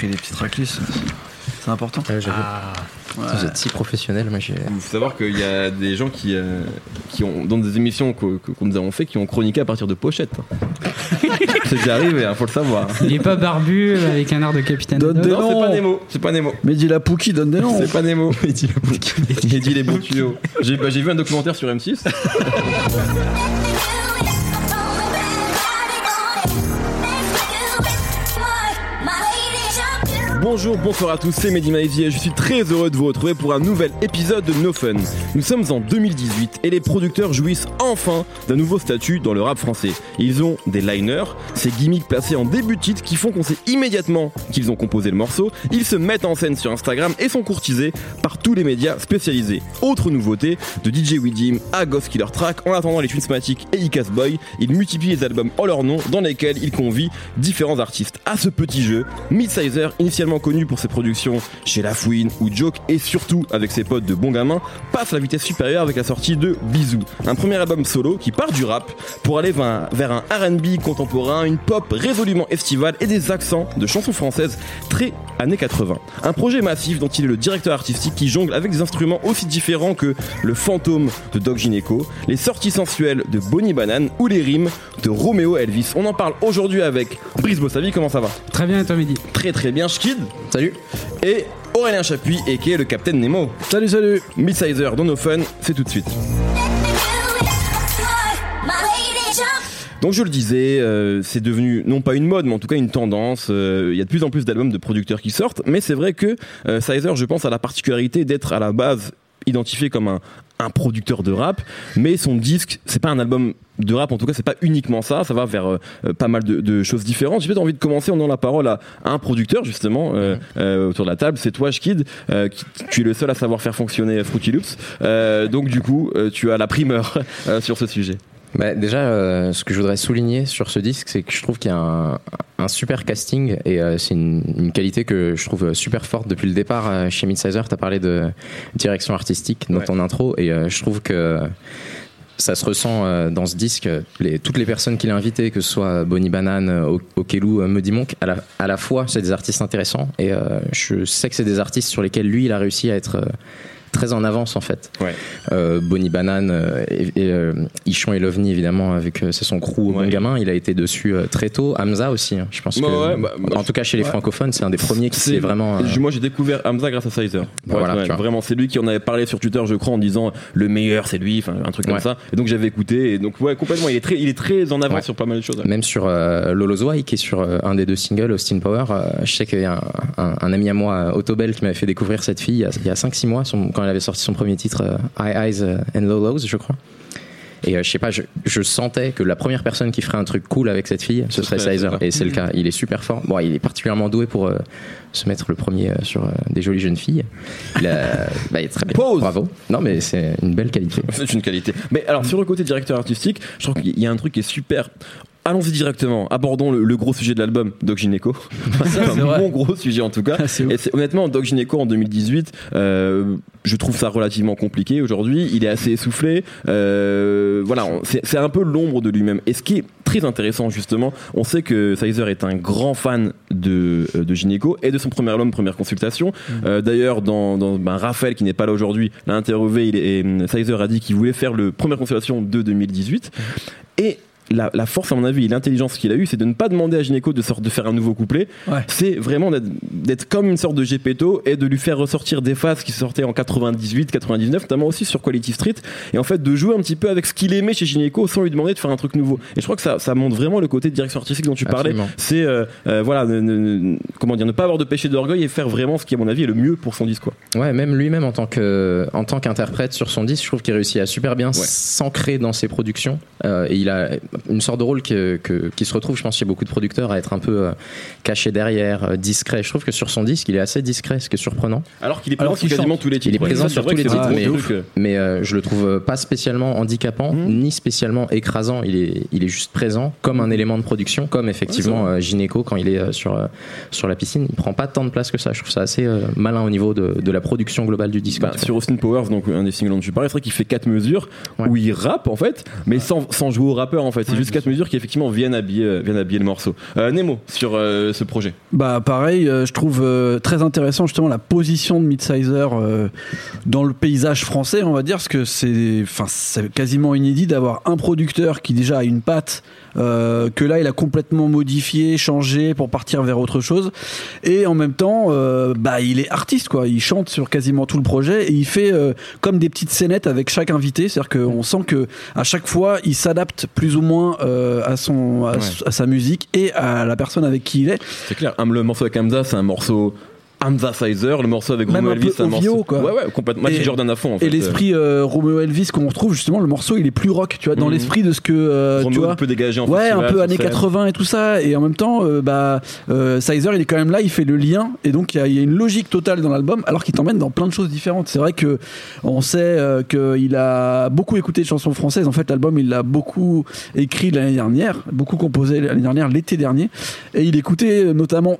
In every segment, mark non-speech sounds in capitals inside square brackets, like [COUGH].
pris les petites tracklists. C'est important. Ouais. Ah, Vous êtes si professionnel, moi j'ai. Il faut savoir qu'il y a des gens qui, euh, qui ont, dans des émissions que, que- que nous avons fait, qui ont chroniqué à partir de pochettes. [LAUGHS] C'est déjà arrivé, hein, faut le savoir. il est pas barbu avec un air de capitaine. Donne des Non, c'est noms. pas Nemo. C'est pas Nemo. Mehdi la Pouki donne des noms. C'est pas Nemo. J'ai dit les bons tuyaux. J'ai bah, j'ai vu un documentaire sur M6. [LAUGHS] Bonjour, bonsoir à tous, c'est Mehdi je suis très heureux de vous retrouver pour un nouvel épisode de No Fun. Nous sommes en 2018 et les producteurs jouissent enfin d'un nouveau statut dans le rap français. Ils ont des liners, ces gimmicks placés en début de titre qui font qu'on sait immédiatement qu'ils ont composé le morceau. Ils se mettent en scène sur Instagram et sont courtisés par tous les médias spécialisés. Autre nouveauté, de DJ Widim à Ghost Killer Track, en attendant les Twinsmatic et Icas Boy, ils multiplient les albums en leur nom dans lesquels ils convient différents artistes. À ce petit jeu, Midsizer, initialement connu pour ses productions chez La Fouine ou Joke et surtout avec ses potes de Bon Gamin, passe à la vitesse supérieure avec la sortie de Bisous, un premier album solo qui part du rap pour aller vers un- R&B contemporain, une pop résolument estivale et des accents de chansons françaises très années 80. Un projet massif dont il est le directeur artistique qui jongle avec des instruments aussi différents que le fantôme de Doc Gineco, les sorties sensuelles de Bonnie Banane ou les rimes de Romeo Elvis. On en parle aujourd'hui avec Brice Bossavi, comment ça va? Très bien, et toi, Mehdi? Très très bien, Schkid Salut et Aurélien Chapuis et qui est le Capitaine Nemo. Salut, salut. Midsizer dans nos fun, c'est tout de suite. Donc je le disais, euh, c'est devenu non pas une mode, mais en tout cas une tendance. Euh, Il y a de plus en plus d'albums de producteurs qui sortent, mais c'est vrai que euh, Sizer, je pense, a la particularité d'être à la base identifié comme un, un producteur de rap, mais son disque, c'est pas un album de rap, en tout cas, c'est pas uniquement ça. Ça va vers euh, euh, pas mal de, de choses différentes. J'ai peut-être envie de commencer en donnant la parole à, à un producteur justement euh, euh, autour de la table. C'est toi, qui, tu es le seul à savoir faire fonctionner Fruity Loops. Donc du coup, tu as la primeur [LAUGHS] sur ce sujet. Bah, déjà, euh, ce que je voudrais souligner sur ce disque, c'est que je trouve qu'il y a un, un super casting et euh, c'est une, une qualité que je trouve super forte depuis le départ euh, chez Midsizer. Tu as parlé de direction artistique dans Ouais. ton intro et je trouve que ça se ressent dans ce disque. Les, toutes les personnes qu'il a invitées, que ce soit Bonnie Banane, Okelou, Muddy Monk, à la, à la fois, c'est des artistes intéressants et je sais que c'est des artistes sur lesquels lui, il a réussi à être très en avance en fait. Ouais. Euh, Bonnie Banane euh, et, et euh, Ichon et Lovni évidemment avec euh, c'est son crew Ouais. bon gamin il a été dessus euh, très tôt Hamza aussi hein. je pense Ouais, que ouais, bah, bah, en tout cas chez les francophones c'est un des premiers qui s'est vraiment Moi, j'ai découvert Hamza grâce à Sizer. Voilà, tu vois. vraiment, c'est lui qui en avait parlé sur Twitter, je crois, en disant le meilleur, c'est lui, enfin un truc comme ça. Et donc j'avais écouté. Et donc ouais, complètement. Il est très, il est très en avance sur pas mal de choses. même sur Lolo Zwei qui est sur un des deux singles Austin Power je sais qu'il y a un, un- un ami à moi euh, Autobel qui m'avait fait découvrir cette fille il y a, il y a 5-6 mois son- quand elle avait sorti son premier titre euh, High Eyes euh, and Low Lows je crois et euh, je sais pas, je, je sentais que la première personne qui ferait un truc cool avec cette fille, ce Ce serait Sizer. Sizer. Et c'est le cas. Il est super fort. Bon, il est particulièrement doué pour euh, se mettre le premier euh, sur euh, des jolies jeunes filles. Il, a- [LAUGHS] bah, il est très bien. Pause. Bravo. Non, mais c'est une belle qualité. C'est une qualité. Mais alors sur le côté directeur artistique, je trouve qu'il y a un truc qui est super. Allons-y directement, abordons le, le gros sujet de l'album, Doc Gineco. [LAUGHS] c'est un vrai. bon gros sujet en tout cas. [LAUGHS] Et honnêtement, Doc Gineco en 2018, euh, je trouve ça relativement compliqué aujourd'hui. Il est assez essoufflé. Euh, voilà, c'est un peu l'ombre de lui-même. Et ce qui est très intéressant justement, on sait que Sizer est un grand fan de, euh, de Gineco et de son premier album, Première Consultation. Euh, D'ailleurs, dans, dans ben, Raphaël qui n'est pas là aujourd'hui, l'a interviewé. Il est, et, hum, Sizer a dit qu'il voulait faire le Première Consultation de 2018. Et la, la force, à mon avis, et l'intelligence qu'il a eu, c'est de ne pas demander à Gineco de, sorte, de faire un nouveau couplet. Ouais. C'est vraiment d'être- comme une sorte de Gepetto et de lui faire ressortir des phases qui sortaient en 98, 99, notamment aussi sur Quality Street. Et en fait, de jouer un petit peu avec ce qu'il aimait chez Gineco sans lui demander de faire un truc nouveau. Et je crois que ça, ça montre vraiment le côté de direction artistique dont tu parlais. C'est, euh, euh, voilà, ne- ne- ne- comment dire, ne pas avoir de péché d'orgueil et faire vraiment ce qui, à mon avis, est le mieux pour son disque. Quoi. Ouais, même lui-même en tant que en tant qu'interprète sur son disque, je trouve qu'il réussit à super bien s'ancrer dans ses productions. Euh, et il a une sorte de rôle que, que- qui se retrouve, je pense, chez beaucoup de producteurs à être un peu euh, caché derrière, euh, discret. Je trouve que sur son disque, il est assez discret, ce qui est surprenant. Alors qu'il est présent sur quasiment tous les titres. Il est Ouais, présent sur tous les titres, mais euh. mais euh, je le trouve pas spécialement handicapant Mhm. ni spécialement écrasant. Il est, il est juste présent comme un élément de production, comme effectivement euh, Gynéco quand il est euh, sur, euh, sur la piscine. Il prend pas tant de place que ça. Je trouve ça assez euh, malin au niveau de, de la production globale du disque. Bah, sur Austin Powers, donc un des singles dont tu parlais, c'est vrai qu'il fait quatre mesures Ouais. où il rappe en fait, mais sans, sans jouer au rappeur en fait. C'est juste quatre mesures qui effectivement viennent habiller, euh, le morceau. Euh, Nemo, sur euh, ce projet. Bah pareil, je trouve très intéressant justement la position de Midsizer dans le paysage français, on va dire, parce que c'est, quasiment inédit d'avoir un producteur qui déjà a une patte. que là il a complètement modifié, changé pour partir vers autre chose, et en même temps, bah il est artiste quoi. Il chante sur quasiment tout le projet et il fait comme des petites scénettes avec chaque invité, c'est-à-dire qu'on sent que à chaque fois il s'adapte plus ou moins euh, à son à, Ouais. à sa musique et à la personne avec qui il est. C'est clair, le morceau avec Hamza, c'est un morceau Hamza Sizer, le morceau avec Romeo Elvis, un morceau. quoi. Ouais, ouais, complètement. Et- Jordan à fond, en fait. Et l'esprit euh, Romeo Elvis qu'on retrouve justement, le morceau il est plus rock, tu vois, dans Mhm. l'esprit de ce que Euh, tu vois. peut dégager en Ouais, un peu années scène. 80 et tout ça, et en même temps, euh, bah, euh, Sizer il est quand même là, il fait le lien, et donc il y, y a une logique totale dans l'album, alors qu'il t'emmène dans plein de choses différentes. C'est vrai que on sait euh, qu'il a beaucoup écouté de chansons françaises. En fait, l'album il l'a beaucoup écrit l'année dernière, beaucoup composé l'année dernière, l'été dernier, et il écoutait euh, notamment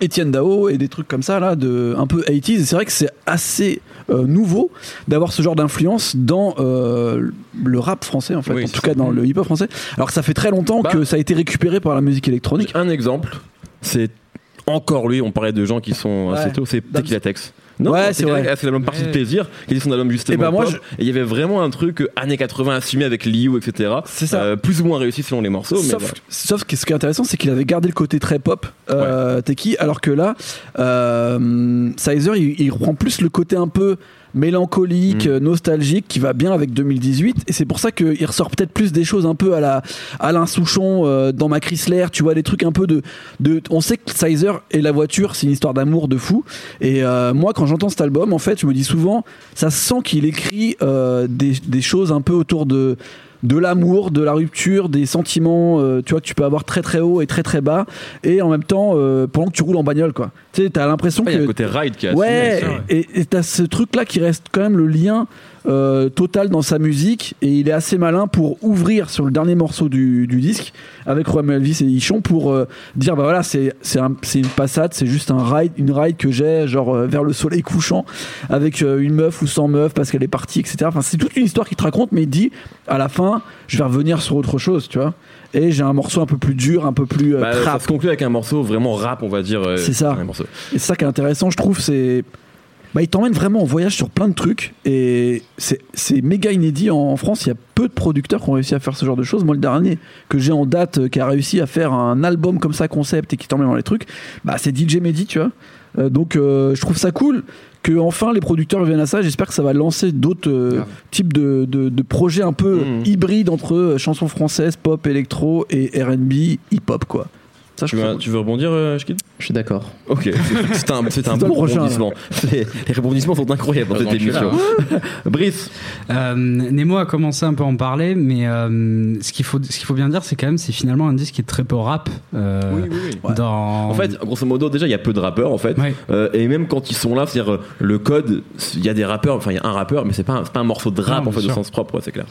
Étienne Dao et des trucs comme ça là de un peu 80s et c'est vrai que c'est assez euh, nouveau d'avoir ce genre d'influence dans euh, le rap français en fait. Oui, en tout cas dans le hip-hop français. Alors que ça fait très longtemps Bah. que ça a été récupéré par la musique électronique. Un exemple, c'est encore lui, on parlait de gens qui sont assez tôt, c'est. Tequila Tex. Non, Ouais, c'est vrai. c'est l'album Partie de plaisir, qui est son album justement. Et bah, moi, pop. Et il y avait vraiment un truc euh, années 80 assumé avec Liu, etc. C'est ça. Euh, plus ou moins réussi selon les morceaux, mais Sauf, voilà. sauf que ce qui est intéressant, c'est qu'il avait gardé le côté très pop, euh, Teki, alors que là, euh, Sizer, il, il reprend plus le côté un peu mélancolique, Mm. euh, nostalgique, qui va bien avec 2018. Et c'est pour ça qu'il ressort peut-être plus des choses un peu à la Alain Souchon euh, dans ma Chrysler, tu vois, des trucs un peu de, de. On sait que Sizer et la voiture, c'est une histoire d'amour de fou. Et euh, moi, quand j'entends cet album, en fait, je me dis souvent, ça sent qu'il écrit euh, des, des choses un peu autour de de l'amour, de la rupture, des sentiments, euh, tu vois, que tu peux avoir très très haut et très très bas, et en même temps, euh, pendant que tu roules en bagnole, quoi. Tu sais, t'as l'impression Ouais, Il y a que. un côté ride qui Ouais, assumé, ça. et et t'as ce truc-là qui reste quand même le lien euh, total dans sa musique, et il est assez malin pour ouvrir sur le dernier morceau du, du disque avec Romeo Elvis et Ichon pour euh, dire bah voilà, c'est c'est un- une passade, c'est juste un ride, une ride que j'ai genre euh, vers le soleil couchant avec euh, une meuf ou sans meuf parce qu'elle est partie, etc. Enfin, c'est toute une histoire qu'il te raconte, mais il dit à la fin, je vais revenir sur autre chose, tu vois. Et j'ai un morceau un peu plus dur, un peu plus euh, Bah, ça trap. se conclut avec un morceau vraiment rap, on va dire. C'est ça. c'est ça qui est intéressant, je trouve, c'est. Bah, il t'emmène vraiment en voyage sur plein de trucs et c'est méga inédit en, en France. Il y a peu de producteurs qui ont réussi à faire ce genre de choses. Moi, le dernier que j'ai en date euh, qui a réussi à faire un album comme ça, concept et qui t'emmène dans les trucs, bah, c'est DJ Mehdi, tu vois. Euh, donc, euh, je trouve ça cool que enfin les producteurs viennent à ça. J'espère que ça va lancer d'autres euh, Grave. types de, de- de projets un peu Mhm. hybrides entre chansons françaises, pop, électro et R&B, hip-hop, quoi. Ça, Tu veux, tu veux rebondir, euh, Shkid Je suis d'accord. Ok, c'est- un, c'est un bon rebondissement. Les, les rebondissements sont incroyables dans cette je suis émission. [LAUGHS] Brice, Euh, Nemo a commencé un peu à en parler, mais euh, ce qu'il faut, ce qu'il faut bien dire, c'est quand même, c'est finalement un disque qui est très peu rap. euh, oui, oui, oui. Ouais. Dans... En fait, grosso modo, déjà, il y a peu de rappeurs, en fait. Ouais. Euh, et même quand ils sont là, c'est-à-dire le code, il y a des rappeurs, enfin il y a un rappeur, mais c'est pas, un- c'est pas un morceau de rap Non, en fait bien au sûr. sens propre, ouais, c'est clair.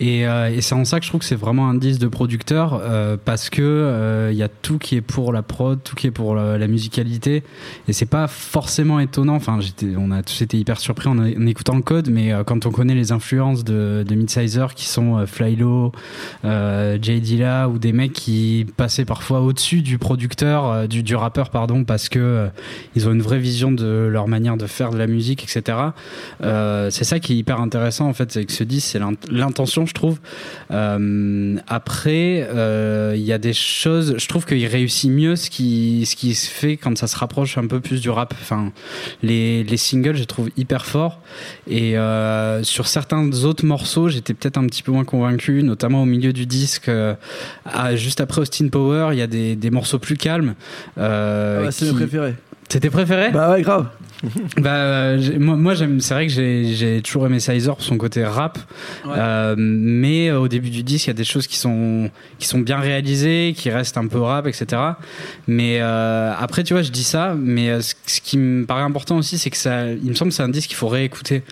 Et, euh, et c'est en ça que je trouve que c'est vraiment un disque de producteur euh, parce que euh, il y a tout qui est pour la prod, tout qui est pour la, musicalité et c'est pas forcément étonnant. Enfin, on a tous été hyper surpris en, écoutant le code, mais euh, quand on connaît les influences de, de Midsizer qui sont euh, Flylo, euh, Jay Dilla ou des mecs qui passaient parfois au-dessus du producteur, euh, du, rappeur pardon, parce que euh, ils ont une vraie vision de leur manière de faire de la musique, etc. C'est ça qui est hyper intéressant en fait, c'est que ce disque, c'est l'int- l'intention, je trouve. Après, il y a des choses, je trouve qu'il réussit mieux ce qui, ce qui se fait quand ça se rapproche un peu plus du rap. Enfin, les, les singles, je les trouve hyper forts. Et euh, sur certains autres morceaux, j'étais peut-être un petit peu moins convaincu, notamment au milieu du disque. euh, à- juste après Austin Power, il y a des, des morceaux plus calmes. euh, Ah bah, c'est qui- mes préférés. C'était préféré? Bah ouais, grave. [LAUGHS] bah, euh, moi, moi j'aime. C'est vrai que j'ai j'ai toujours aimé Sizer pour son côté rap, Ouais. Euh, mais au début du disque, il y a des choses qui sont qui sont bien réalisées, qui restent un peu rap, etc. Mais euh, après, tu vois, je dis ça, mais euh, ce, ce qui me paraît important aussi, c'est que ça, il me semble, que c'est un disque qu'il faut réécouter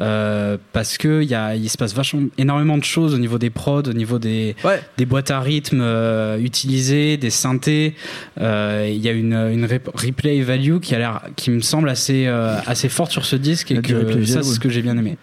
euh, parce que il y a, il se passe vachement énormément de choses au niveau des prods, au niveau des Ouais. des boîtes à rythme euh, utilisées, des synthés. Euh, Il y a une, une rep- replay value qui a l'air, qui me semble assez assez, euh, assez forte sur ce disque et que ça, c'est ce que j'ai bien aimé.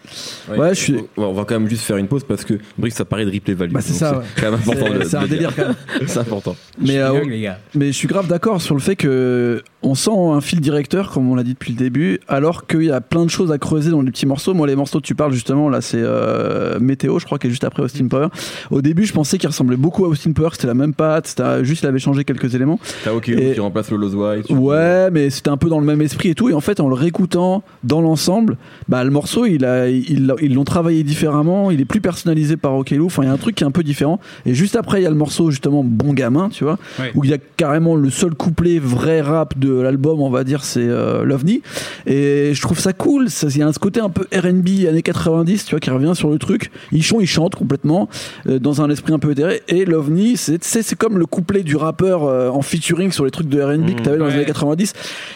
Ouais, je suis- On va quand même juste faire une pause parce que Brick, ça paraît de replay value. Bah, c'est ça, ouais. quand même important de C'est un délire quand même. [LAUGHS] C'est important. Mais, Je suis les gars. mais je suis grave d'accord sur le fait que on sent un fil directeur, comme on l'a dit depuis le début, alors qu'il y a plein de choses à creuser dans les petits morceaux. Moi, les morceaux que tu parles justement, là, c'est euh, Météo, je crois, qui est juste après Austin Power. Au début, je pensais qu'il ressemblait beaucoup à Austin Power, c'était la même patte, c'était juste il avait changé quelques éléments. T'as OK Et- qui remplace le Lost White. Ouais, mais c'était un peu dans le même esprit et tout. Et en fait, en le réécoutant dans l'ensemble, bah, le morceau, il a, ils ils l'ont travaillé différemment. Il est plus personnalisé par Okello. Enfin, il y a un truc qui est un peu différent. Et juste après, il y a le morceau justement Bon Gamin, tu vois, Ouais. où il y a carrément le seul couplet vrai rap de l'album, on va dire, c'est euh, Lovni. Et je trouve ça cool. Ça, Il y a ce côté un peu R&B années 90, tu vois, qui revient sur le truc. Ils chantent, ils chantent complètement euh, dans un esprit un peu éthéré. Et Lovni, c'est tu comme le couplet du rappeur euh, en featuring sur les trucs de R&B que t'avais dans les années 90.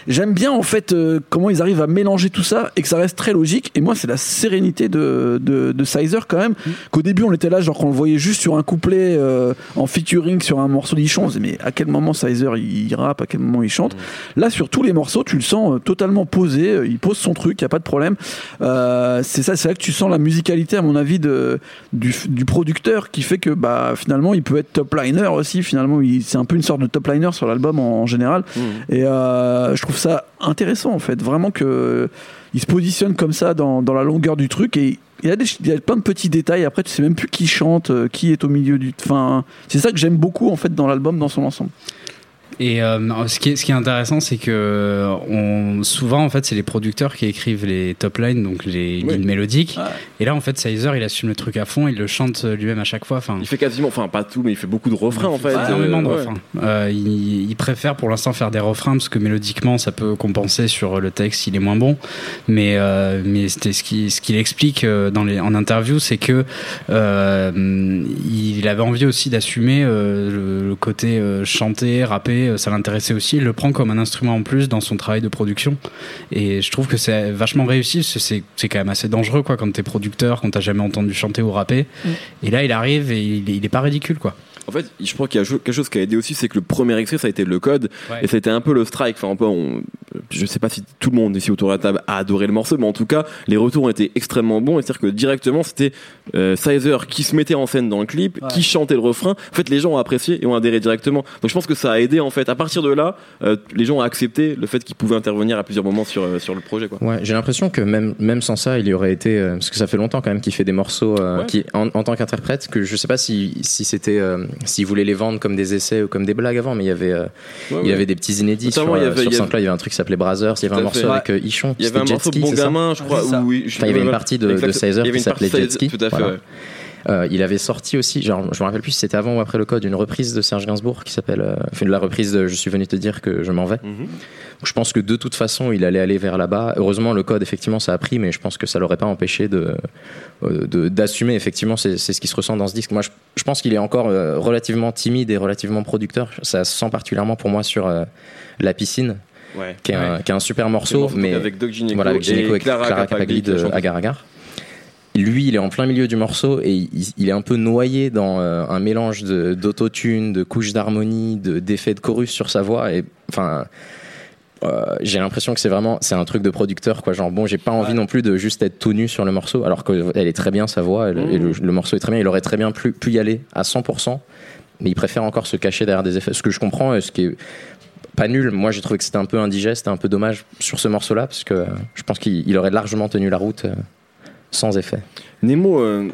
J'aime bien en fait euh, comment ils arrivent à mélanger tout ça et que ça reste très logique. Et moi, c'est la sérénité de, de, de Sizer quand même. Qu'au début, on était là, genre qu'on le voyait juste sur un couplet euh, en featuring sur un morceau d'Ichon. On se disait, mais à quel moment Sizer il, il rappe, à quel moment il chante? Là, sur tous les morceaux, tu le sens euh, totalement posé. euh, Il pose son truc, il n'y a pas de problème. Euh, c'est ça, c'est là que tu sens la musicalité, à mon avis, de, du, du producteur qui fait que bah, finalement, il peut être top liner aussi. Finalement, il- c'est un peu une sorte de top liner sur l'album en, en général. Et euh, je trouve ça intéressant en fait, vraiment que il se positionne comme ça dans, dans la longueur du truc et il y, a des, il y a plein de petits détails. Après, tu sais même plus qui chante, qui est au milieu du. Enfin, c'est ça que j'aime beaucoup en fait dans l'album dans son ensemble. Et euh, ce, qui est, ce qui est intéressant, c'est que on, souvent, en fait, c'est les producteurs qui écrivent les top lines, donc les Oui. lignes mélodiques. Ouais. Et là, en fait, Sizer, il assume le truc à fond, il le chante lui-même à chaque fois. Enfin, Il fait quasiment, enfin pas tout, mais il fait beaucoup de refrains en fait. énormément de Euh, ouais. refrains. Euh, il, il préfère pour l'instant faire des refrains parce que mélodiquement ça peut compenser sur le texte, il est moins bon. Mais, mais c'était ce qu'il ce explique dans les, en interview, c'est que il avait envie aussi d'assumer le, le côté euh, chanter, euh, ça l'intéressait aussi. Il le prend comme un instrument en plus dans son travail de production. Et je trouve que c'est vachement réussi. C'est quand même assez dangereux quoi quand t'es producteur, quand t'as jamais entendu chanter ou rapper. Et là, il arrive et il, il est pas ridicule quoi. En fait, je crois qu'il y a quelque chose qui a aidé aussi, c'est que le premier extrait, ça a été le code, Ouais. et ça a été un peu le strike. Enfin, un peu, on- je sais pas si tout le monde ici autour de la table a adoré le morceau, mais en tout cas, les retours ont été extrêmement bons. Et c'est-à-dire que directement, c'était euh, Sizer qui se mettait en scène dans le clip, Ouais. qui chantait le refrain. En fait, les gens ont apprécié et ont adhéré directement. Donc, je pense que ça a aidé en fait. À partir de là, euh, les gens ont accepté le fait qu'ils pouvaient intervenir à plusieurs moments sur euh, sur le projet. Quoi. Ouais, j'ai l'impression que même, même sans ça, il y aurait été. euh, parce que ça fait longtemps quand même qu'il fait des morceaux euh, Ouais. qui, en, en tant qu'interprète, que je sais pas si, si c'était. Euh, s'il voulait les vendre comme des essais ou comme des blagues avant, mais il y avait, euh, Ouais, il y ouais. avait des petits inédits Notamment, sur, il y euh, avait- sur il y avait- SoundCloud. Il y avait un truc qui s'appelait Brothers, il y avait un morceau avec euh, Ichon. Il y avait un morceau Bon Gamin, je crois. où- oui, je- Enfin, il y avait une partie de, de. Sizer qui s'appelait Jet Ski. Tout à fait. Voilà. ouais. Euh, il avait sorti aussi, genre, je me rappelle plus si c'était avant ou après le code, une reprise de Serge Gainsbourg qui s'appelle, euh, enfin, la reprise de Je suis venu te dire que je m'en vais. Mhm. Je pense que de toute façon, il allait aller vers là-bas. Heureusement, le code, effectivement, ça a pris, mais je pense que ça l'aurait pas empêché de euh, de- d'assumer. Effectivement, c'est ce qui se ressent dans ce disque. Moi, je, je pense qu'il est encore euh, relativement timide et relativement producteur. Ça se sent particulièrement pour moi sur euh, La piscine, Ouais. qui est, un, qui est un super morceau, mais mais avec Doc Gineco, voilà, avec Gineco et Clara, Capagli Capagli qui a de. Agar Agar. Lui, il est en plein milieu du morceau et il, il est un peu noyé dans euh, un mélange de- d'autotune, de, couches d'harmonie, de- d'effets de chorus sur sa voix. Et enfin, euh, j'ai l'impression que c'est vraiment c'est un truc de producteur quoi. Genre bon, j'ai pas envie non plus de juste être tout nu sur le morceau, alors qu'elle est très bien sa voix elle- et le, le morceau est très bien. Il aurait très bien pu, pu y aller à 100%, mais il préfère encore se cacher derrière des effets. Ce que je comprends, et ce qui est pas nul. Moi, j'ai trouvé que c'était un peu indigeste, un peu dommage sur ce morceau-là, parce que euh, je pense qu'il il aurait largement tenu la route euh, sans effet. Nemo, euh,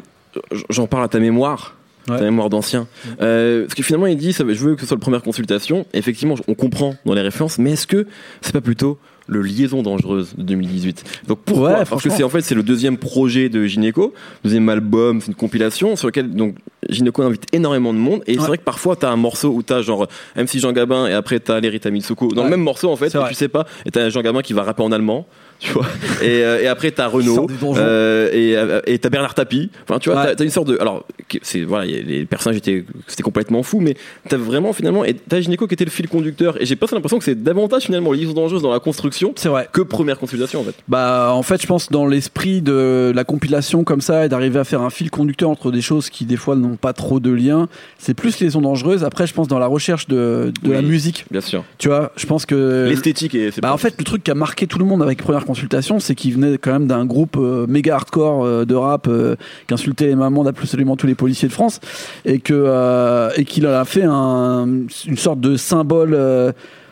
j'en parle à ta mémoire. Ouais. Ta mémoire d'ancien. Euh, parce que finalement, il dit ça, Je veux que ce soit la première consultation. Effectivement, on comprend dans les références, mais est-ce que c'est pas plutôt le Liaison dangereuse de 2018 Donc pourquoi? Ouais, Parce que c'est en fait c'est le deuxième projet de Gynéco, deuxième album, c'est une compilation sur lequel donc Gynéco invite énormément de monde. Et c'est vrai que parfois t'as un morceau où t'as genre MC Jean Gabin et après t'as Lerita Mitsuko dans le même morceau en fait. C'est Et tu sais pas. Et t'as Jean Gabin qui va rapper en allemand. Tu vois. Et, euh, et après t'as Renault. Euh, et euh, et t'as Bernard Tapie. Enfin, tu vois, Ouais. t'as- une sorte de. Alors, c'est voilà, les personnages étaient, c'était complètement fou, mais t'as vraiment finalement. Et t'as Gynéco qui était le fil conducteur. Et j'ai pas l'impression que c'est davantage finalement l'illusion dangereuse dans la construction consultation C'est vrai. que première consultation en fait. Bah, en fait, je pense dans l'esprit de la compilation comme ça et d'arriver à faire un fil conducteur entre des choses qui des fois n'ont pas trop de lien, c'est plus les sons dangereuses. Après, je pense dans la recherche de, de la musique, Bien sûr. tu vois, je pense que L'esthétique et Bah en fait le truc qui a marqué tout le monde avec première consultation c'est qu'il venait quand même d'un groupe euh, méga hardcore euh, de rap euh, qui insultait les mamans d'absolument tous les policiers de France et que et qu'il a fait un, une sorte de symbole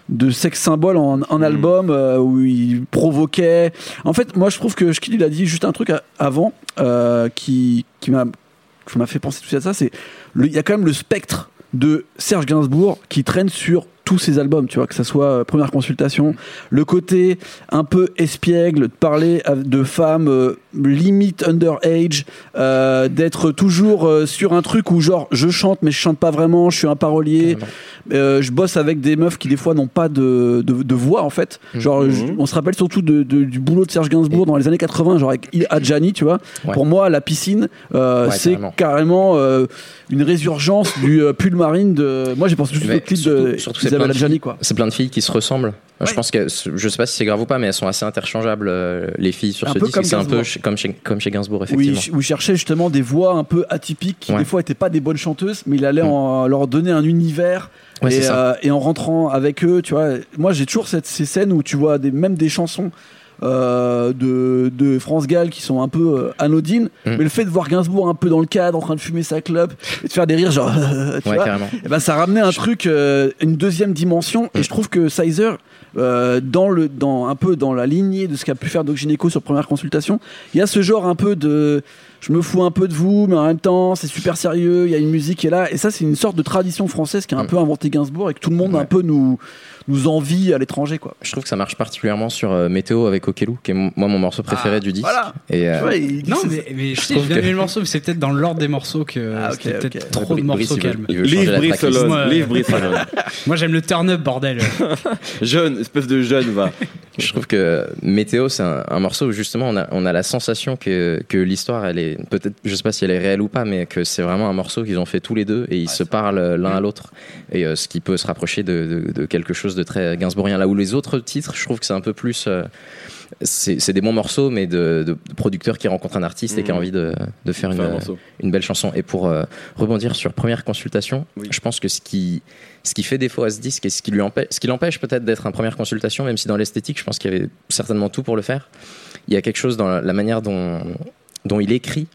de sexe symbole en, en album euh, où il provoquait. En fait moi je trouve que Shkil il a dit juste un truc à- avant euh, qui qui m'a fait penser tout ça c'est il y a quand même le spectre de Serge Gainsbourg qui traîne sur tous ses albums, tu vois, que ça soit euh, première consultation, le côté un peu espiègle, de parler de femmes euh, limite underage, euh, d'être toujours euh, sur un truc où genre je chante mais je chante pas vraiment, je suis un parolier, je bosse avec des meufs qui des fois n'ont pas de, de, de voix en fait. Mhm. Genre, on se rappelle surtout de, du boulot de Serge Gainsbourg dans les années 80, genre avec Adjani, tu vois. Ouais. Pour moi, la piscine, Ouais, c'est carrément. carrément une résurgence du pull marine de. Moi, j'ai pensé tout de suite au clip de surtout, plein de Adjani, filles. quoi. C'est plein de filles qui se ressemblent. Ouais. Je pense que je sais pas si c'est grave ou pas, mais elles sont assez interchangeables euh, les filles sur Un ce disque. C'est un peu comme chez comme chez Gainsbourg Oui, effectivement. ch- où il cherchait justement des voix un peu atypiques qui Ouais. des fois étaient pas des bonnes chanteuses, mais il allait Mm. en- leur donner un univers. Ouais, et, euh, et en rentrant avec eux, tu vois, moi j'ai toujours cette, ces scènes où tu vois des, même des chansons euh, de, de France Gall qui sont un peu euh, anodines, Mm. mais le fait de voir Gainsbourg un peu dans le cadre, en train de fumer sa clope et de faire des rires, genre, [LAUGHS] tu Ouais, vois, et ben ça ramenait un truc, euh, une deuxième dimension. Et je trouve que Sizer, euh, dans le, dans un peu dans la lignée de ce qu'a pu faire Doc Gineco sur première consultation, il y a ce genre un peu de, je me fous un peu de vous, mais en même temps c'est super sérieux. Il y a une musique qui est là, et ça c'est une sorte de tradition française qui a un Mm. peu inventé Gainsbourg et que tout le monde Ouais. un peu nous nous envie à l'étranger, quoi. Je trouve que ça marche particulièrement sur euh, Météo avec Okelou, qui est mon- moi mon morceau préféré Ah, du disque. voilà. Et euh, Tu vois, il dit Non, mais, mais je sais, bien que- aimé le morceau, mais c'est peut-être dans l'ordre des morceaux que Ah, ok, c'était peut-être trop de Brice, morceaux calmes. Livre. Brissolone, Moi. Moi, j'aime le turn-up, bordel. [LAUGHS] jeune, espèce de jeune va. Je trouve que Météo, c'est un, un morceau où justement on a, on a la sensation que, que l'histoire, elle est peut-être, je sais pas si elle est réelle ou pas, mais que c'est vraiment un morceau qu'ils ont fait tous les deux et ils se parlent l'un à l'autre. Et euh, ce qui peut se rapprocher de, de- de quelque chose de très gainsbourgien. Là où les autres titres, je trouve que c'est un peu plus. euh, c'est des bons morceaux, mais de, de producteurs qui rencontrent un artiste et qui a Mhm. envie de, de faire un une, belle chanson. Et pour euh, rebondir sur première consultation, Oui. je pense que ce qui, ce qui fait défaut à ce disque et ce qui lui empêche, ce qui l'empêche peut-être d'être un première consultation, même si dans l'esthétique, je pense qu'il y avait certainement tout pour le faire. Il y a quelque chose dans la, la manière dont, dont il écrit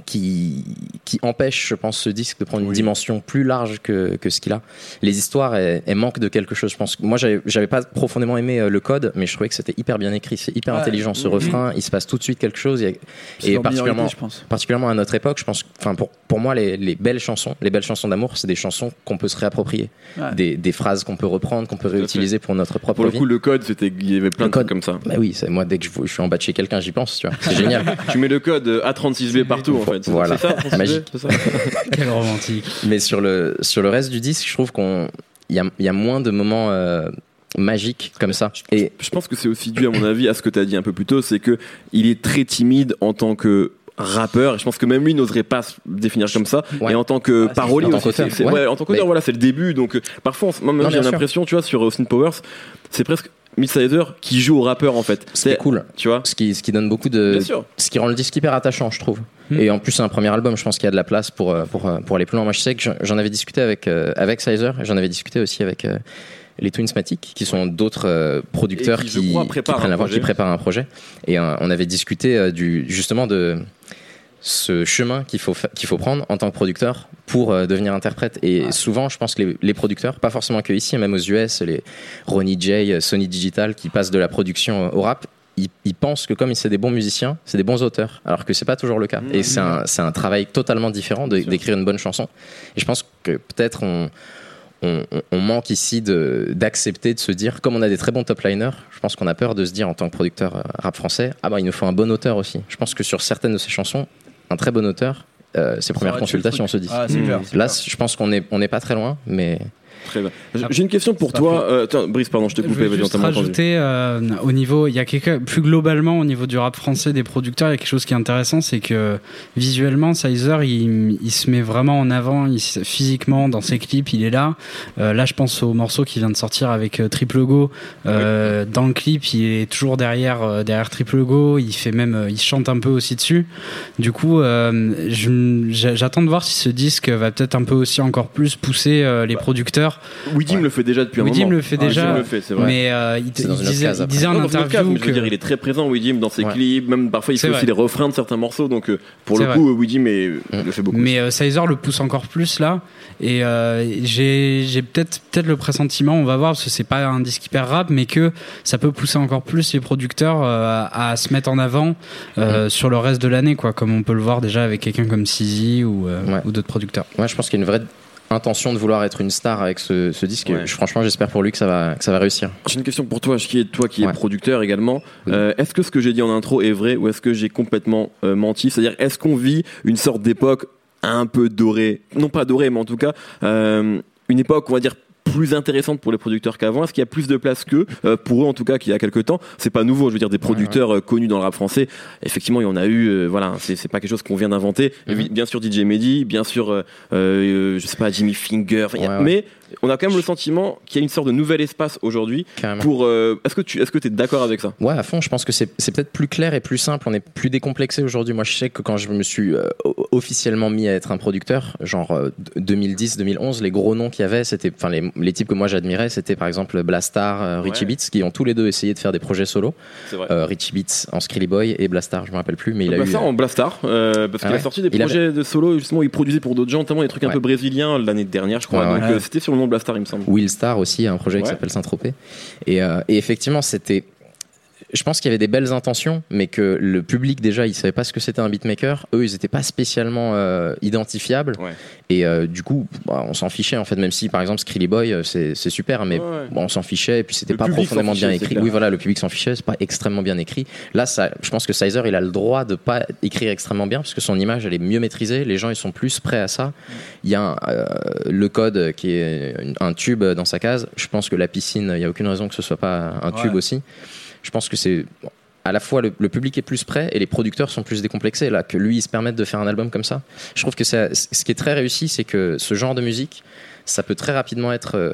qui, qui empêche, je pense, ce disque de prendre une dimension plus large que, que ce qu'il a. Les histoires, elles, elles manquent de quelque chose. Je pense moi, j'avais pas profondément aimé euh, le code, mais je trouvais que c'était hyper bien écrit, c'est hyper Ouais. intelligent. Ce refrain, il se passe tout de suite quelque chose. et particulièrement, minorité, je pense. particulièrement à notre époque, je pense, enfin pour, pour moi, les, les belles chansons, les belles chansons d'amour, c'est des chansons qu'on peut se réapproprier, Ouais. des, des phrases qu'on peut reprendre, qu'on peut réutiliser pour notre propre Pour le vie. coup, le code, c'était, il y avait plein Le de trucs code. comme ça. Bah oui, moi dès que je, je suis en bas de chez quelqu'un, j'y pense, tu vois. C'est [LAUGHS] génial. Tu mets le code euh, A36B partout fait. Voilà. C'est ça, [LAUGHS] 36B, Magique. c'est ça Quel romantique. Mais sur le sur le reste du disque, je trouve qu'on il y a, il y a moins de moments euh, magiques comme ça. Et Je pense que c'est aussi dû, à mon avis, à ce que tu as dit un peu plus tôt, c'est que il est très timide en tant que rappeur et je pense que même lui n'oserait pas se définir comme ça Ouais. et en tant que Ah, parolier en tant aussi qu'auteur, c'est- c'est- ouais. ouais, en tant qu'auteur Mais- voilà c'est le début donc euh, parfois on moi même Non, j'ai l'impression tu vois sur Austin Powers c'est presque Midsizer qui joue au rappeur en fait c'est cool. tu vois Ce qui, ce qui donne beaucoup de. Ce qui rend le disque hyper attachant, je trouve. Hmm. Et en plus, c'est un premier album, je pense qu'il y a de la place pour, euh, pour, euh, pour aller plus loin. Moi, je sais que j'en- avais discuté avec, euh, avec Sizer, j'en avais discuté aussi avec euh, les Twins Matic, qui sont d'autres euh, producteurs qui, qui, qui préparent qui préparent un projet. Et on avait discuté du, justement de ce chemin qu'il faut, fa- qu'il faut prendre en tant que producteur pour euh, devenir interprète. Et souvent, je pense que les, les producteurs, pas forcément que ici, même aux US, les Ronnie J, euh, Sony Digital, qui passent de la production euh, au rap, ils, ils pensent que comme c'est des bons musiciens, c'est des bons auteurs, alors que c'est pas toujours le cas. Mmh. Et c'est un, un travail totalement différent d'écrire une bonne chanson. Et je pense que peut-être on, on, manque ici d'accepter de, se dire, comme on a des très bons top liners, je pense qu'on a peur de se dire en tant que producteur rap français, ah bah il nous faut un bon auteur aussi. Je pense que sur certaines de ces chansons, un très bon auteur, euh, c'est première aurait tué le consultation, on se dit. Ah, Mmh. Là, je pense qu'on n'est on n'est pas très loin, mais Très bien. J'ai une question pour toi. Euh, attends, Brice, pardon, je t'ai Je coupé. veux vas-y, on juste rajouter euh, au niveau, il y a quelque, plus globalement au niveau du rap français des producteurs, il y a quelque chose qui est intéressant, c'est que visuellement, Sizer, il, il se met vraiment en avant, il, physiquement dans ses clips, il est là. Euh, là, je pense au morceau qui vient de sortir avec euh, Triple Go. Dans le clip, il est toujours derrière, derrière Triple Go. Il fait même, il chante un peu aussi dessus. Du coup, je- j'a- j'attends de voir si ce disque va peut-être un peu aussi encore plus pousser les producteurs. Widim le fait déjà depuis un Widim moment. le fait Ah, déjà, Widim le fait, c'est vrai. Mais euh, il, disait, case il disait en Non, case, interview mais je veux que dire, il est très présent, Widim, dans ses Ouais. clips. Même parfois, il fait aussi vrai. les refrains de certains morceaux. Donc, euh, pour le coup, Widim est- le fait beaucoup. Mais euh, Sizer le pousse encore plus là. Et euh, j'ai peut-être peut-être le pressentiment, on va voir, parce que c'est pas un disque hyper rap, mais que ça peut pousser encore plus les producteurs euh, à se mettre en avant euh, sur le reste de l'année, quoi, comme on peut le voir déjà avec quelqu'un comme Sizi ou, euh, Ouais. ou d'autres producteurs. Moi, je pense qu'il y a une vraie intention de vouloir être une star avec ce, ce disque. Ouais. Franchement, j'espère pour lui que ça va, que ça va réussir. J'ai une question pour toi, qui est toi qui es producteur également. Oui. Euh, est-ce que ce que j'ai dit en intro est vrai ou est-ce que j'ai complètement euh, menti? C'est-à-dire, est-ce qu'on vit une sorte d'époque un peu dorée? Non pas dorée, mais en tout cas, euh, une époque, on va dire, plus intéressante pour les producteurs qu'avant Est-ce qu'il y a plus de place qu'eux euh, Pour eux, en tout cas, qu'il y a quelques temps? C'est pas nouveau, je veux dire, des producteurs euh, connus dans le rap français. Effectivement, il y en a eu, euh, voilà, c'est pas quelque chose qu'on vient d'inventer. Mhm. Bien sûr, DJ Mehdi, bien sûr, je sais pas, Jimmy Finger. ouais. Mais on a quand même le sentiment qu'il y a une sorte de nouvel espace aujourd'hui pour euh, est-ce que tu est-ce que es d'accord avec ça? Ouais, à fond. Je pense que c'est c'est peut-être plus clair et plus simple. On est plus décomplexé aujourd'hui. Moi, je sais que quand je me suis euh, officiellement mis à être un producteur, genre euh, 2010-2011, les gros noms qu'il y avait, c'était, enfin, les, les types que moi j'admirais, c'était par exemple Blastar, euh, Richie Ouais. Beats, qui ont tous les deux essayé de faire des projets solo. C'est vrai. Euh, Richie Beats en Skrilly Boy et Blastar, je me rappelle plus, mais il a eu. Blastar en Blastar euh, parce Ah qu'il a ouais. sorti des projets de solo justement il produisait pour d'autres gens notamment des trucs un Ouais. peu brésiliens l'année dernière je crois donc euh, c'était sur nom de Blastar il me semble Will Star aussi, un projet qui s'appelle Saint-Tropez. Et, euh, et effectivement, c'était. Je pense qu'il y avait des belles intentions, mais que le public déjà, il savait pas ce que c'était un beatmaker. Eux, ils étaient pas spécialement euh, identifiables. Ouais. Et euh, du coup, bah, on s'en fichait en fait, même si par exemple Skrilly Boy, euh, c'est super, mais Ouais, ouais. bon, on s'en fichait. Et puis c'était pas public profondément bien écrit. Oui, voilà, le public s'en fichait. C'est pas extrêmement bien écrit. Là, ça, je pense que Sizer, il a le droit de pas écrire extrêmement bien parce que son image, elle est mieux maîtrisée. Les gens, ils sont plus prêts à ça. Il y a un, euh, le code qui est un tube dans sa case. Je pense que la piscine, il y a aucune raison que ce soit pas un tube Ouais. aussi. Je pense que c'est à la fois le, le public est plus prêt et les producteurs sont plus décomplexés là que lui il se permette de faire un album comme ça. Je trouve que ça, ce qui est très réussi, c'est que ce genre de musique, ça peut très rapidement être euh,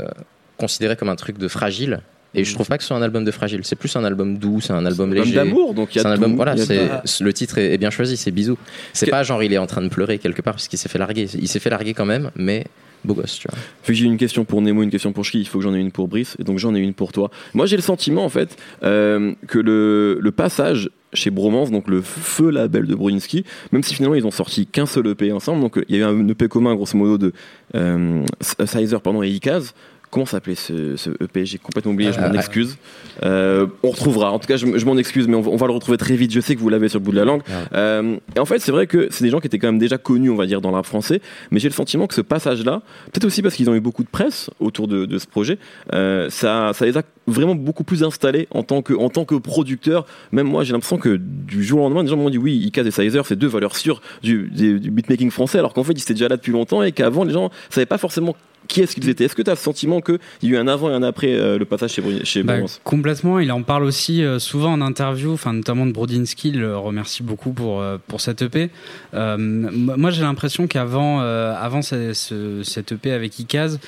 considéré comme un truc de fragile. Et je trouve pas que ce soit un album de fragile. C'est plus un album doux, c'est un album léger. d'amour donc il y a C'est un album, voilà, il y a c'est, tout. le titre est, est bien choisi, c'est bisous. C'est pas genre il est en train de pleurer quelque part parce qu'il s'est fait larguer. Il s'est fait larguer quand même, mais beau gosse, tu vois. Que j'ai une question pour Nemo, une question pour Chiki, il faut que j'en ai une pour Brice, et donc j'en ai une pour toi. Moi j'ai le sentiment en fait euh, que le, le passage chez Bromance, donc le feu label de Brodinski, même si finalement ils ont sorti qu'un seul EP ensemble, donc euh, il y a un EP commun grosso modo de euh, Sizer pardon, et Ikaz. Comment s'appelait ce, ce EP J'ai complètement oublié, je m'en Euh, excuse. Euh, on retrouvera, en tout cas je, m'en excuse, mais on va, on va le retrouver très vite. Je sais que vous l'avez sur le bout de la langue. Euh, et en fait, c'est vrai que c'est des gens qui étaient quand même déjà connus, on va dire, dans rap français, mais j'ai le sentiment que ce passage-là, peut-être aussi parce qu'ils ont eu beaucoup de presse autour de, de ce projet, euh, ça, ça les a vraiment beaucoup plus installés en tant que, en tant que producteurs. Même moi, j'ai l'impression que du jour au lendemain, des gens m'ont dit oui, Ikaz et Sizer, c'est deux valeurs sûres du, du, du beatmaking français, alors qu'en fait, ils étaient déjà là depuis longtemps et qu'avant, les gens savaient pas forcément qui est-ce qu'ils étaient? Est-ce que tu as le sentiment qu'il y a eu un avant et un après euh, le passage chez, chez Bah, complètement, il en parle aussi euh, souvent en interview, enfin notamment de Brodinski, il le remercie beaucoup pour euh, pour cette EP. Moi, j'ai l'impression qu'avant avant ce, ce- cette EP avec Ikaz,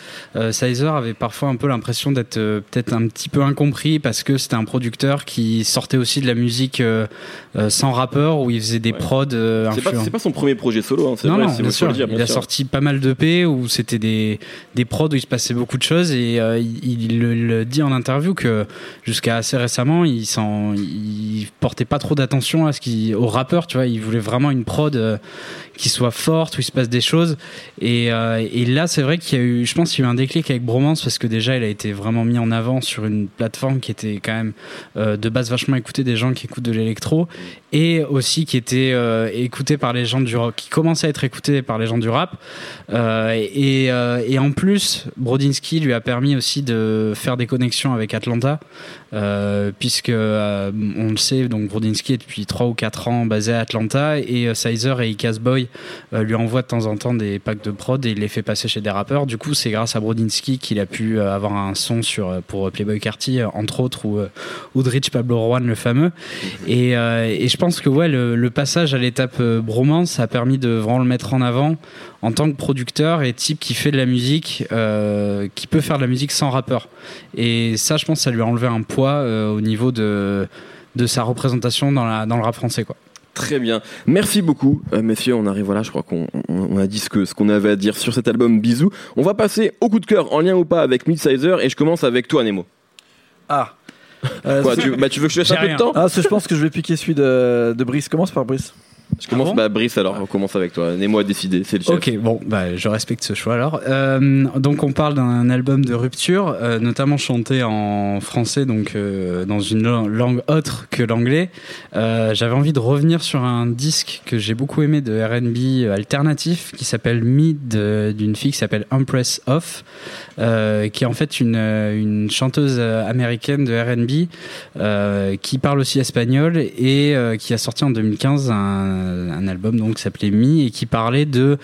Sizer avait parfois un peu l'impression d'être peut-être un petit peu incompris parce que c'était un producteur qui sortait aussi de la musique sans rappeur où il faisait des Ouais. prods C'est pas, pas son premier projet solo, hein, c'est Non, vrai, bien sûr. dire, il a sûr. sorti pas mal d'EP où c'était des, des prods où il se passait beaucoup de choses et euh, il, le, dit en interview que jusqu'à assez récemment, il, s'en, il portait pas trop d'attention à ce qui, au rappeur, tu vois. Il voulait vraiment une prod euh, qui soit forte, où il se passe des choses. Et, euh, et là, c'est vrai qu'il y a eu, je pense qu'il y a eu un déclic avec Bromance parce que déjà, il a été vraiment mis en avant sur une plateforme qui était quand même de base vachement écoutée des gens qui écoutent de l'électro et aussi qui était écouté par les gens du rock, qui commençait à être écouté par les gens du rap. Et, et en plus, plus, Brodinski lui a permis aussi de faire des connexions avec Atlanta, euh, puisque euh, on le sait, donc Brodinski est depuis 3 ou 4 ans basé à Atlanta et euh, Sizer et Icas Boy euh, lui envoient de temps en temps des packs de prod et il les fait passer chez des rappeurs. Du coup, c'est grâce à Brodinski qu'il a pu avoir un son sur pour Playboy Carty, entre autres, ou euh, Oudrich Pablo Juan, le fameux. Et, je pense que ouais, le, passage à l'étape bromance, a permis de vraiment le mettre en avant en tant que producteur et type qui fait de la musique, qui peut faire de la musique sans rappeur. Et ça, je pense, ça lui a enlevé un poids euh, au niveau de, de sa représentation dans, la, dans le rap français. Quoi. Très bien. Merci beaucoup, euh, messieurs. On arrive, voilà, je crois qu'on on- on a dit ce que- ce qu'on avait à dire sur cet album. Bisous. On va passer au coup de cœur, en lien ou pas avec Midsizer, et je commence avec toi, Nemo. Ah. Euh, Quoi, tu, bah, tu veux que je te laisse un peu de temps? Ah, je pense que je vais piquer celui de, de Brice. Commence par Brice. Je commence, Ah bon bah, Brice, alors, on commence avec toi. Nemo a décidé, c'est le chef. Ok, bon, bah, je respecte ce choix alors. Euh, donc, on parle d'un album de rupture, euh, notamment chanté en français, donc euh, dans une lang- langue autre que l'anglais. J'avais envie de revenir sur un disque que j'ai beaucoup aimé de R&B alternatif qui s'appelle Me de- d'une fille qui s'appelle Empress Off, qui est en fait une, une chanteuse américaine de R&B qui parle aussi espagnol et qui a sorti en 2015 un, un album donc qui s'appelait Me et qui parlait de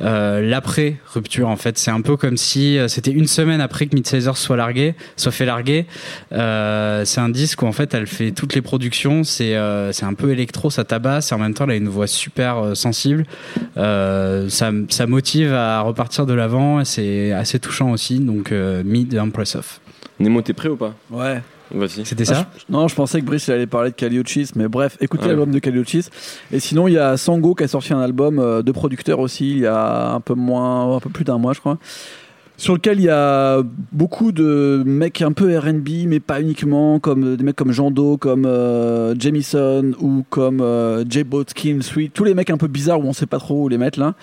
euh, l'après rupture en fait. C'est un peu comme si euh, c'était une semaine après que Midsizer soit largué soit fait larguer. Euh, c'est un disque où en fait elle fait toutes les productions. C'est euh, c'est un peu électro ça tabasse et en même temps elle a une voix super euh, sensible. Euh, ça, ça motive à repartir de l'avant et c'est assez touchant aussi. Donc euh, Me de Empress Off Nemo, t'es prêt ou pas? Ouais. Vas-y. c'était ça Non, je pensais que Brice il allait parler de Calliochis, mais bref, écoutez Ouais. l'album de Calliochis. Et sinon, il y a Sango qui a sorti un album euh, de producteur aussi il y a un peu moins, un peu plus d'un mois, je crois. Sur lequel il y a beaucoup de mecs un peu R&B, mais pas uniquement, comme des mecs comme Jando, comme euh, Jamison ou comme euh, J-Bot, Skin, Sweet, tous les mecs un peu bizarres où on sait pas trop où les mettre là.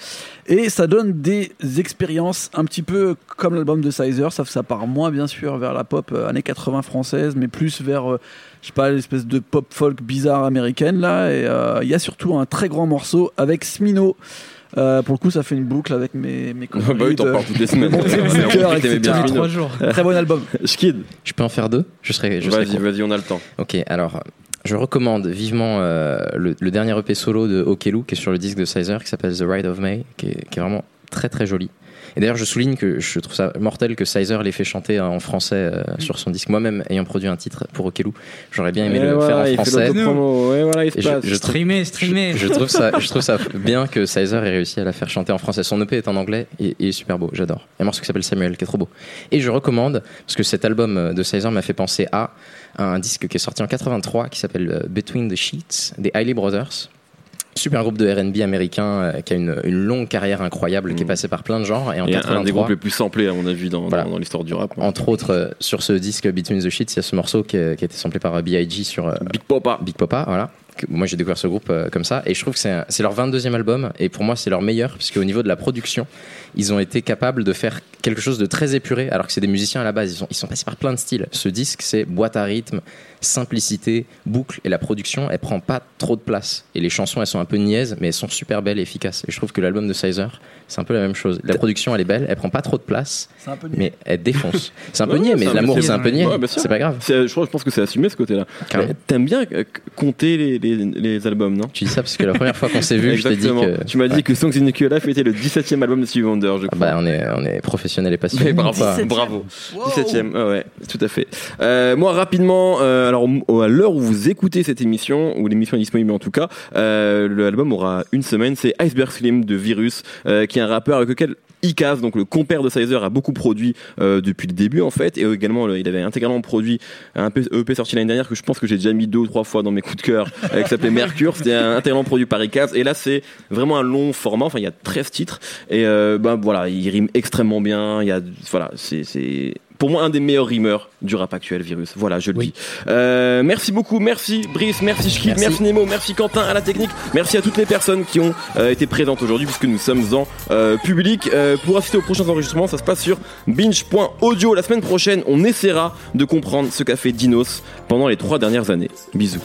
Et ça donne des expériences un petit peu comme l'album de Sizer, sauf que ça part moins bien sûr vers la pop euh, années 80 française, mais plus vers, euh, je sais pas, l'espèce de pop folk bizarre américaine là. Et euh, il y a surtout un très grand morceau avec Smino. Euh, pour le coup, ça fait une boucle avec mes, mes conneries [LAUGHS] bah oui, t'en parles toutes les semaines. [LAUGHS] Smino. trois jours [LAUGHS] Très bon album. Skid, Je peux en faire deux? Je serais, je vas-y, vas-y, on a le temps. Ok, alors je recommande vivement euh, le, le dernier EP solo de Okelu qui est sur le disque de Sizer qui s'appelle The Ride of May, qui est, qui est vraiment très très joli. Et d'ailleurs, je souligne que je trouve ça mortel que Sizer l'ait fait chanter en français euh, sur son disque. Moi-même, ayant produit un titre pour Okelu, j'aurais bien aimé le voilà, faire en français. je- streamer streamer Je trouve ça, je trouve ça [LAUGHS] bien que Sizer ait réussi à la faire chanter en français. Son EP est en anglais et il est super beau, j'adore. Il y a un morceau qui s'appelle Samuel qui est trop beau. Et je recommande, parce que cet album de Sizer m'a fait penser à un disque qui est sorti en 83 qui s'appelle euh, Between the Sheets des Hailey Brothers. Super groupe de RB américain euh, qui a une, une longue carrière incroyable, qui est Mm. passé par plein de genres. Et en a un des 83, groupes les plus samplés, à mon avis, dans, Voilà. dans, dans l'histoire du rap. entre autres, euh, sur ce disque Between the Sheets, il y a ce morceau qui, a- qui a été samplé par euh, B.I.G. sur Big Papa. Big Papa, voilà. Moi, j'ai découvert ce groupe euh, comme ça, et je trouve que c'est leur 22e album, et pour moi, c'est leur meilleur, puisque au niveau de la production, ils ont été capables de faire quelque chose de très épuré, alors que c'est des musiciens à la base. Ils sont, ils sont passés par plein de styles. Ce disque, c'est boîte à rythme, simplicité, boucle, et la production, elle prend pas trop de place. Et les chansons, elles sont un peu niaises, mais elles sont super belles et efficaces. Et je trouve que l'album de Sizer, c'est un peu la même chose. La production, elle est belle, elle prend pas trop de place, mais elle défonce. C'est un [LAUGHS] peu niais, mais l'amour, c'est un peu niais. Ouais, c'est pas grave. Je, crois- je pense que c'est assumé ce. Carrément. Mais T'aimes bien euh, compter les, les, les albums, non Tu dis ça parce que la première fois qu'on s'est vu, je t'ai dit que. Tu m'as dit que Songs in the Key était le 17 e album de Stevie Wonder, je Ah crois. bah, on est, on est professionnel et passionné. Mais bravo, 17e. bravo. Wow. 17ème, ah ouais, tout à fait. Euh, moi, rapidement, euh, alors à l'heure où vous écoutez cette émission, où l'émission est disponible en tout cas, euh, l'album aura une semaine. C'est Iceberg Slim de Virus, euh, qui est un rappeur avec lequel Icaz, donc le compère de Sizer, a beaucoup produit euh, depuis le début en fait, et également le- il avait intégralement produit un EP EP sorti l'année dernière que je pense que j'ai déjà mis deux ou trois fois dans mes coups de cœur, qui s'appelait Mercure. C'était un- intégralement produit par Icaz, et là c'est vraiment un long format. Enfin, il y a 13 titres, et euh, ben voilà, il rime extrêmement bien. Il y a voilà, c'est c'est pour moi un des meilleurs rimeurs du rap actuel, Virus. Voilà, je le Oui. dis. Euh, merci beaucoup, merci Brice, merci Schkid, merci. Merci. Nemo, merci Quentin à la technique, merci à toutes les personnes qui ont euh, été présentes aujourd'hui puisque nous sommes en euh, public. Euh, pour assister aux prochains enregistrements, ça se passe sur binge.audio. La semaine prochaine, on essaiera de comprendre ce qu'a fait Dinos pendant les trois dernières années. Bisous.